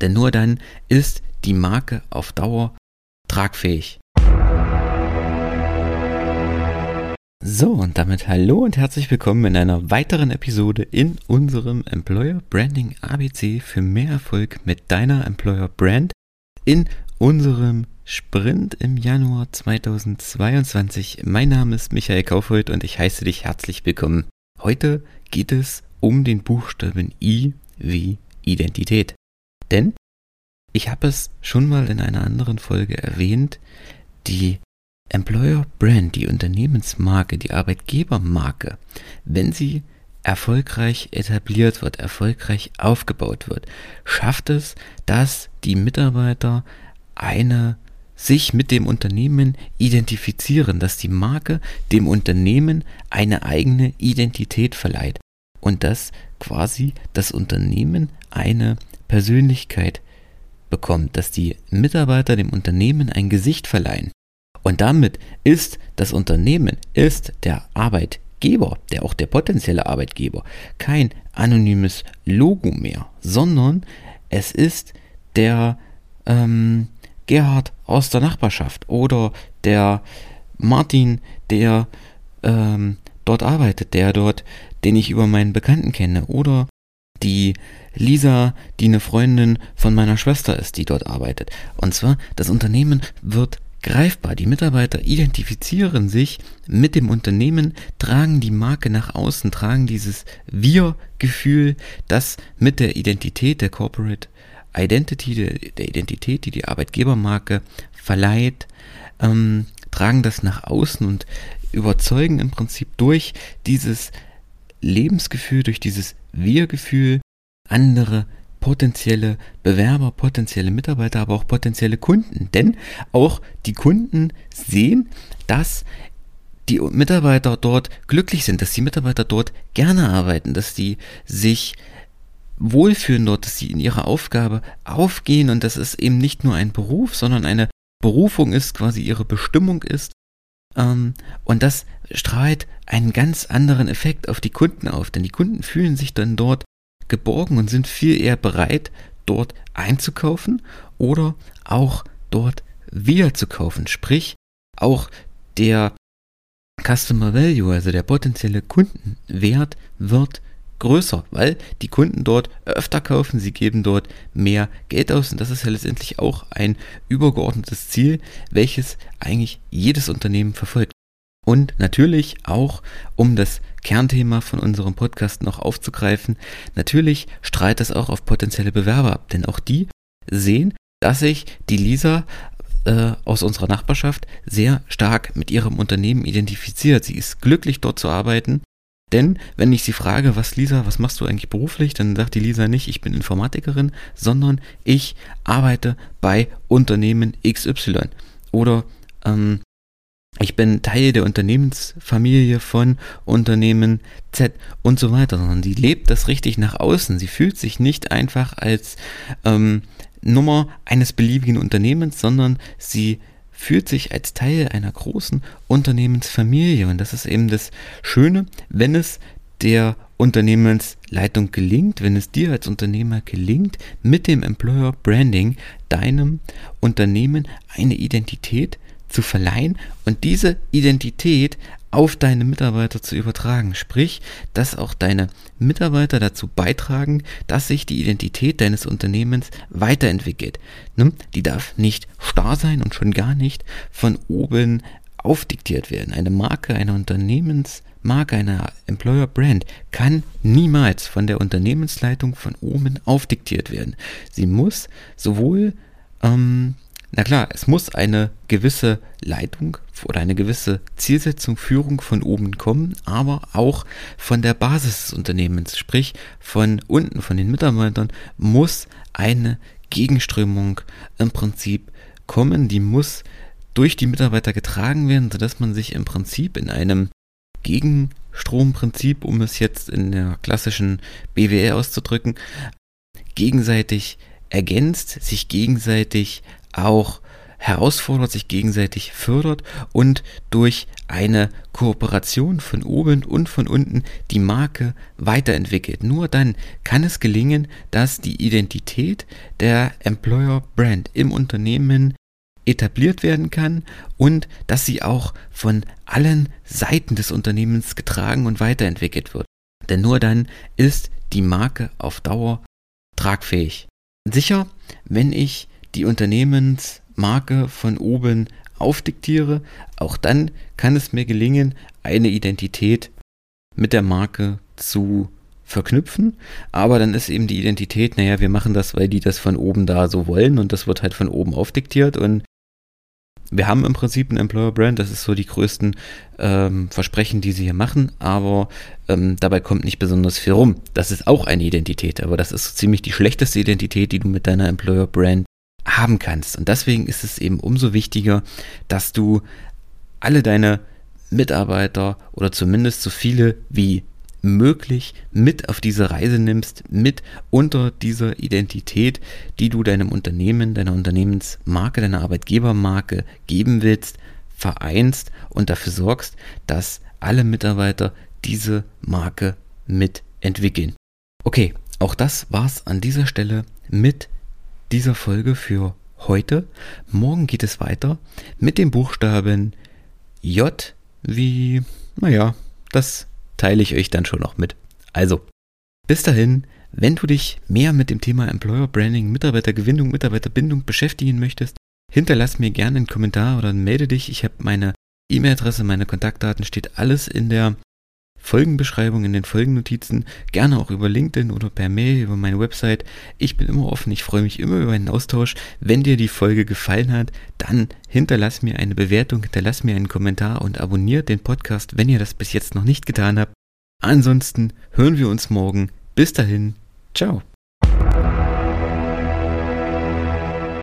Denn nur dann ist die Marke auf Dauer tragfähig. So, und damit hallo und herzlich willkommen in einer weiteren Episode in unserem Employer Branding ABC für mehr Erfolg mit deiner Employer Brand in unserem Sprint im Januar 2022. Mein Name ist Michael Kaufhold und ich heiße dich herzlich willkommen. Heute geht es um den Buchstaben I wie Identität. Denn ich habe es schon mal in einer anderen Folge erwähnt, die Employer Brand, die Unternehmensmarke, die Arbeitgebermarke, wenn sie erfolgreich etabliert wird, erfolgreich aufgebaut wird, schafft es, dass die Mitarbeiter eine sich mit dem Unternehmen identifizieren, dass die Marke dem Unternehmen eine eigene Identität verleiht und dass quasi das Unternehmen eine Persönlichkeit bekommt, dass die Mitarbeiter dem Unternehmen ein Gesicht verleihen. Und damit ist das Unternehmen, ist der Arbeitgeber, der auch der potenzielle Arbeitgeber, kein anonymes Logo mehr, sondern es ist der ähm, Gerhard aus der Nachbarschaft oder der Martin, der ähm, dort arbeitet, der dort, den ich über meinen Bekannten kenne oder die Lisa, die eine Freundin von meiner Schwester ist, die dort arbeitet. Und zwar, das Unternehmen wird greifbar. Die Mitarbeiter identifizieren sich mit dem Unternehmen, tragen die Marke nach außen, tragen dieses Wir-Gefühl, das mit der Identität der Corporate Identity, der, Identität, die die Arbeitgebermarke verleiht, ähm, tragen das nach außen und überzeugen im Prinzip durch dieses Lebensgefühl, durch dieses Wir-Gefühl andere potenzielle Bewerber, potenzielle Mitarbeiter, aber auch potenzielle Kunden. Denn auch die Kunden sehen, dass die Mitarbeiter dort glücklich sind, dass die Mitarbeiter dort gerne arbeiten, dass die sich wohlfühlen dort, dass sie in ihrer Aufgabe aufgehen und dass es eben nicht nur ein Beruf, sondern eine Berufung ist, quasi ihre Bestimmung ist. Ähm, und das strahlt einen ganz anderen Effekt auf die Kunden auf, denn die Kunden fühlen sich dann dort geborgen und sind viel eher bereit, dort einzukaufen oder auch dort wieder zu kaufen. Sprich, auch der Customer Value, also der potenzielle Kundenwert, wird größer, weil die Kunden dort öfter kaufen, sie geben dort mehr Geld aus und das ist ja letztendlich auch ein übergeordnetes Ziel, welches eigentlich jedes Unternehmen verfolgt. Und natürlich auch, um das Kernthema von unserem Podcast noch aufzugreifen, natürlich strahlt das auch auf potenzielle Bewerber ab, denn auch die sehen, dass sich die Lisa äh, aus unserer Nachbarschaft sehr stark mit ihrem Unternehmen identifiziert. Sie ist glücklich dort zu arbeiten denn wenn ich sie frage, was Lisa, was machst du eigentlich beruflich, dann sagt die Lisa nicht, ich bin Informatikerin, sondern ich arbeite bei Unternehmen XY. Oder ähm, ich bin Teil der Unternehmensfamilie von Unternehmen Z und so weiter, sondern sie lebt das richtig nach außen. Sie fühlt sich nicht einfach als ähm, Nummer eines beliebigen Unternehmens, sondern sie fühlt sich als Teil einer großen Unternehmensfamilie. Und das ist eben das Schöne, wenn es der Unternehmensleitung gelingt, wenn es dir als Unternehmer gelingt, mit dem Employer Branding deinem Unternehmen eine Identität zu verleihen und diese Identität auf deine Mitarbeiter zu übertragen. Sprich, dass auch deine Mitarbeiter dazu beitragen, dass sich die Identität deines Unternehmens weiterentwickelt. Ne? Die darf nicht starr sein und schon gar nicht von oben aufdiktiert werden. Eine Marke, eine Unternehmensmarke, eine Employer Brand kann niemals von der Unternehmensleitung von oben aufdiktiert werden. Sie muss sowohl ähm, na klar, es muss eine gewisse Leitung oder eine gewisse Zielsetzung, Führung von oben kommen, aber auch von der Basis des Unternehmens, sprich von unten, von den Mitarbeitern, muss eine Gegenströmung im Prinzip kommen, die muss durch die Mitarbeiter getragen werden, sodass man sich im Prinzip in einem Gegenstromprinzip, um es jetzt in der klassischen BWR auszudrücken, gegenseitig ergänzt, sich gegenseitig auch herausfordert, sich gegenseitig fördert und durch eine Kooperation von oben und von unten die Marke weiterentwickelt. Nur dann kann es gelingen, dass die Identität der Employer Brand im Unternehmen etabliert werden kann und dass sie auch von allen Seiten des Unternehmens getragen und weiterentwickelt wird. Denn nur dann ist die Marke auf Dauer tragfähig. Sicher, wenn ich die Unternehmensmarke von oben aufdiktiere, auch dann kann es mir gelingen, eine Identität mit der Marke zu verknüpfen, aber dann ist eben die Identität, naja, wir machen das, weil die das von oben da so wollen und das wird halt von oben aufdiktiert und wir haben im Prinzip ein Employer Brand, das ist so die größten ähm, Versprechen, die sie hier machen, aber ähm, dabei kommt nicht besonders viel rum. Das ist auch eine Identität, aber das ist so ziemlich die schlechteste Identität, die du mit deiner Employer Brand haben kannst. Und deswegen ist es eben umso wichtiger, dass du alle deine Mitarbeiter oder zumindest so viele wie möglich mit auf diese Reise nimmst, mit unter dieser Identität, die du deinem Unternehmen, deiner Unternehmensmarke, deiner Arbeitgebermarke geben willst, vereinst und dafür sorgst, dass alle Mitarbeiter diese Marke mitentwickeln. Okay, auch das war's an dieser Stelle mit dieser Folge für heute. Morgen geht es weiter mit dem Buchstaben J wie, naja, das teile ich euch dann schon noch mit. Also, bis dahin, wenn du dich mehr mit dem Thema Employer Branding, Mitarbeitergewinnung, Mitarbeiterbindung beschäftigen möchtest, hinterlass mir gerne einen Kommentar oder melde dich. Ich habe meine E-Mail-Adresse, meine Kontaktdaten, steht alles in der Folgenbeschreibung, in den Folgennotizen, gerne auch über LinkedIn oder per Mail, über meine Website. Ich bin immer offen, ich freue mich immer über einen Austausch. Wenn dir die Folge gefallen hat, dann hinterlass mir eine Bewertung, hinterlass mir einen Kommentar und abonniert den Podcast, wenn ihr das bis jetzt noch nicht getan habt. Ansonsten hören wir uns morgen. Bis dahin, ciao.